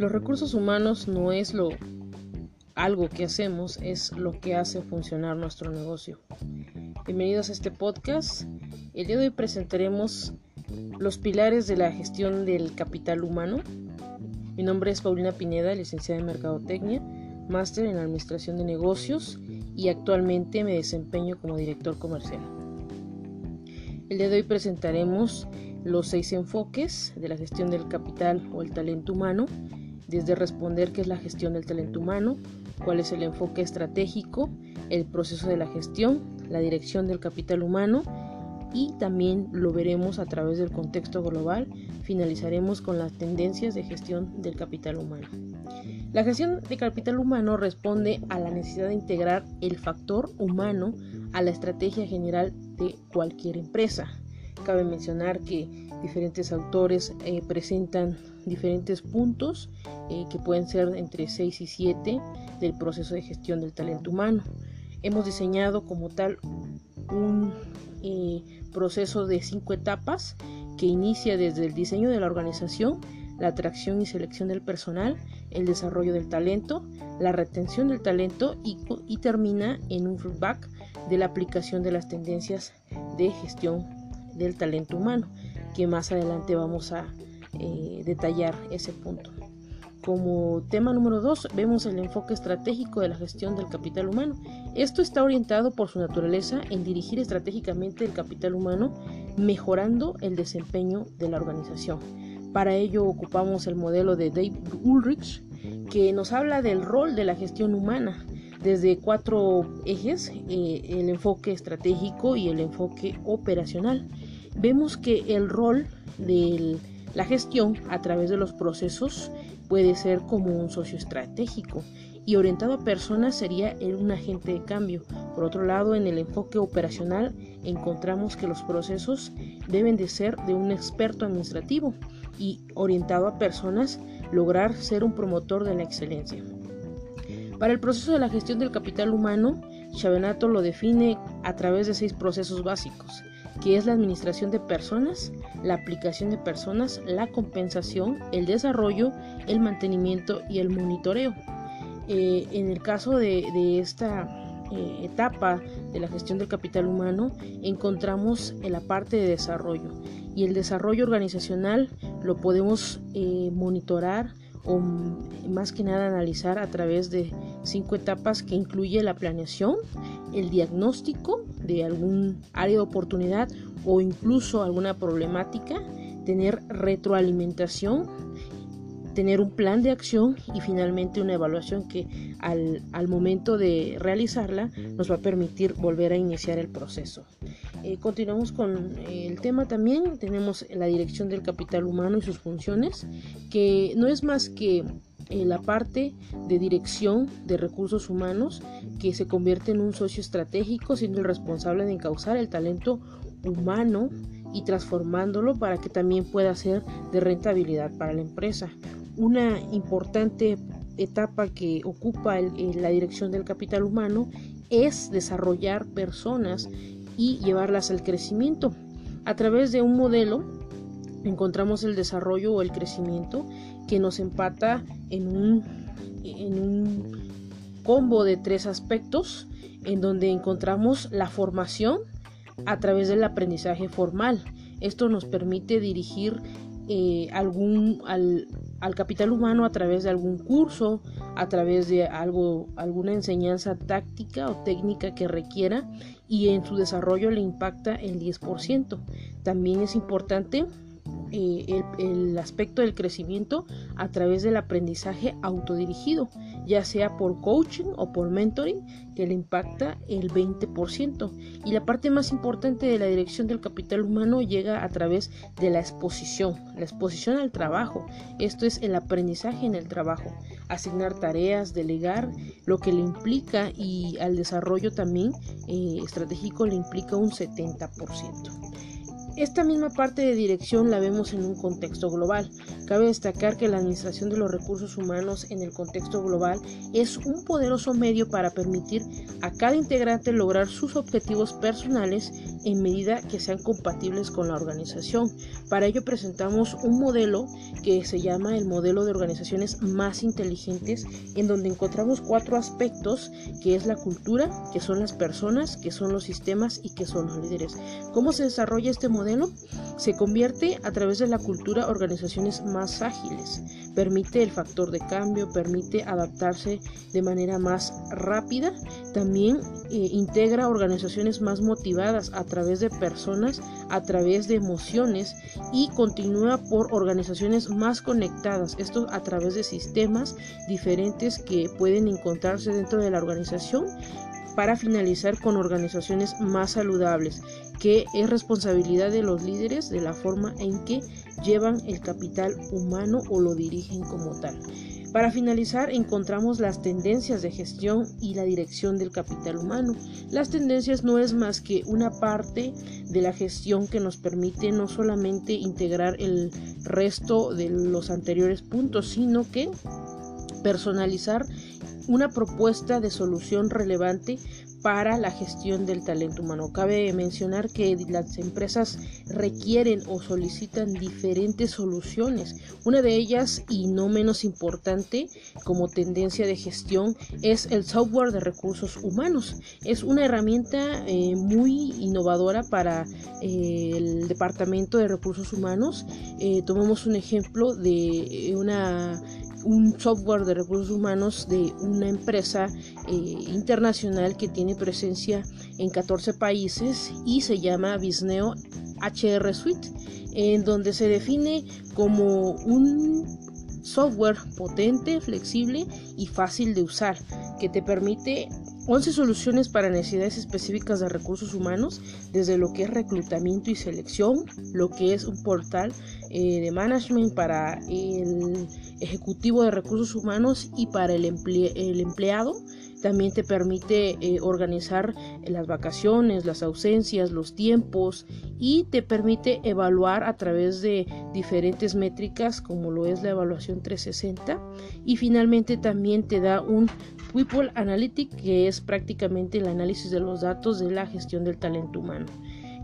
Los recursos humanos no es lo algo que hacemos, es lo que hace funcionar nuestro negocio. Bienvenidos a este podcast. El día de hoy presentaremos los pilares de la gestión del capital humano. Mi nombre es Paulina Pineda, licenciada en Mercadotecnia, máster en Administración de Negocios y actualmente me desempeño como director comercial. El día de hoy presentaremos los seis enfoques de la gestión del capital o el talento humano, desde responder qué es la gestión del talento humano, cuál es el enfoque estratégico, el proceso de la gestión, la dirección del capital humano y también lo veremos a través del contexto global. Finalizaremos con las tendencias de gestión del capital humano. La gestión de capital humano responde a la necesidad de integrar el factor humano a la estrategia general de cualquier empresa. Cabe mencionar que diferentes autores eh, presentan diferentes puntos eh, que pueden ser entre 6 y 7 del proceso de gestión del talento humano. Hemos diseñado como tal un eh, proceso de cinco etapas que inicia desde el diseño de la organización, la atracción y selección del personal, el desarrollo del talento, la retención del talento y, y termina en un feedback de la aplicación de las tendencias de gestión del talento humano, que más adelante vamos a eh, detallar ese punto. Como tema número 2 vemos el enfoque estratégico de la gestión del capital humano. Esto está orientado por su naturaleza en dirigir estratégicamente el capital humano, mejorando el desempeño de la organización. Para ello ocupamos el modelo de Dave Ulrich, que nos habla del rol de la gestión humana desde cuatro ejes, eh, el enfoque estratégico y el enfoque operacional. Vemos que el rol de la gestión a través de los procesos puede ser como un socio estratégico y orientado a personas sería un agente de cambio. Por otro lado, en el enfoque operacional encontramos que los procesos deben de ser de un experto administrativo y orientado a personas lograr ser un promotor de la excelencia. Para el proceso de la gestión del capital humano, Chavenato lo define a través de seis procesos básicos, que es la administración de personas, la aplicación de personas, la compensación, el desarrollo, el mantenimiento y el monitoreo. Eh, en el caso de, esta eh, etapa de la gestión del capital humano, encontramos en la parte de desarrollo y el desarrollo organizacional lo podemos eh, monitorar o más que nada analizar a través de cinco etapas que incluye la planeación, el diagnóstico de algún área de oportunidad o incluso alguna problemática, tener retroalimentación, tener un plan de acción y finalmente una evaluación que al, al momento de realizarla nos va a permitir volver a iniciar el proceso. Eh, continuamos con el tema también. Tenemos la dirección del capital humano y sus funciones, que no es más que eh, la parte de dirección de recursos humanos que se convierte en un socio estratégico, siendo el responsable de encauzar el talento humano y transformándolo para que también pueda ser de rentabilidad para la empresa. Una importante etapa que ocupa la dirección del capital humano es desarrollar personas y llevarlas al crecimiento. A través de un modelo encontramos el desarrollo o el crecimiento que nos empata en un, en un combo de tres aspectos en donde encontramos la formación a través del aprendizaje formal. Esto nos permite dirigir eh, algún, al, al, capital humano a través de algún curso, a través de algo, alguna enseñanza táctica o técnica que requiera y en su desarrollo le impacta el 10%. También es importante el, aspecto del crecimiento a través del aprendizaje autodirigido, ya sea por coaching o por mentoring, que le impacta el 20%. Y la parte más importante de la dirección del capital humano llega a través de la exposición, la exposición al trabajo. Esto es el aprendizaje en el trabajo, asignar tareas, delegar, lo que le implica y al desarrollo también eh, estratégico le implica un 70%. Esta misma parte de dirección la vemos en un contexto global. Cabe destacar que la administración de los recursos humanos en el contexto global es un poderoso medio para permitir a cada integrante lograr sus objetivos personales en medida que sean compatibles con la organización. Para ello presentamos un modelo que se llama el modelo de organizaciones más inteligentes, en donde encontramos cuatro aspectos, que es la cultura, que son las personas, que son los sistemas y que son los líderes. ¿Cómo se desarrolla este modelo? Se convierte a través de la cultura organizaciones más ágiles, permite el factor de cambio, permite adaptarse de manera más rápida, también eh, integra organizaciones más motivadas a través de personas, a través de emociones y continúa por organizaciones más conectadas, esto a través de sistemas diferentes que pueden encontrarse dentro de la organización para finalizar con organizaciones más saludables, que es responsabilidad de los líderes de la forma en que llevan el capital humano o lo dirigen como tal. Para finalizar, encontramos las tendencias de gestión y la dirección del capital humano. Las tendencias no es más que una parte de la gestión que nos permite no solamente integrar el resto de los anteriores puntos, sino que personalizar una propuesta de solución relevante para la gestión del talento humano. Cabe mencionar que las empresas requieren o solicitan diferentes soluciones. Una de ellas, y no menos importante como tendencia de gestión, es el software de recursos humanos. Es una herramienta eh, muy innovadora para eh, el Departamento de Recursos Humanos. Eh, tomamos un ejemplo de una un software de recursos humanos de una empresa eh, internacional que tiene presencia en 14 países y se llama Bisneo HR Suite, en donde se define como un software potente, flexible y fácil de usar, que te permite 11 soluciones para necesidades específicas de recursos humanos, desde lo que es reclutamiento y selección, lo que es un portal eh, de management para el ejecutivo de recursos humanos y para el, empleado. También te permite eh, organizar las vacaciones, las ausencias, los tiempos y te permite evaluar a través de diferentes métricas como lo es la evaluación 360 y finalmente también te da un People Analytic que es prácticamente el análisis de los datos de la gestión del talento humano.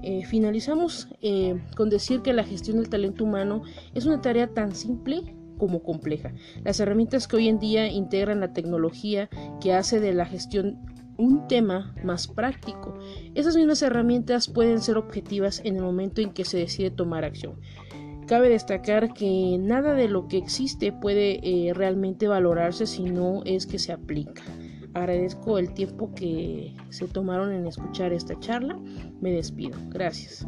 Eh, finalizamos eh, con decir que la gestión del talento humano es una tarea tan simple como compleja. Las herramientas que hoy en día integran la tecnología que hace de la gestión un tema más práctico. Esas mismas herramientas pueden ser objetivas en el momento en que se decide tomar acción. Cabe destacar que nada de lo que existe puede eh, realmente valorarse si no es que se aplica. Agradezco el tiempo que se tomaron en escuchar esta charla. Me despido. Gracias.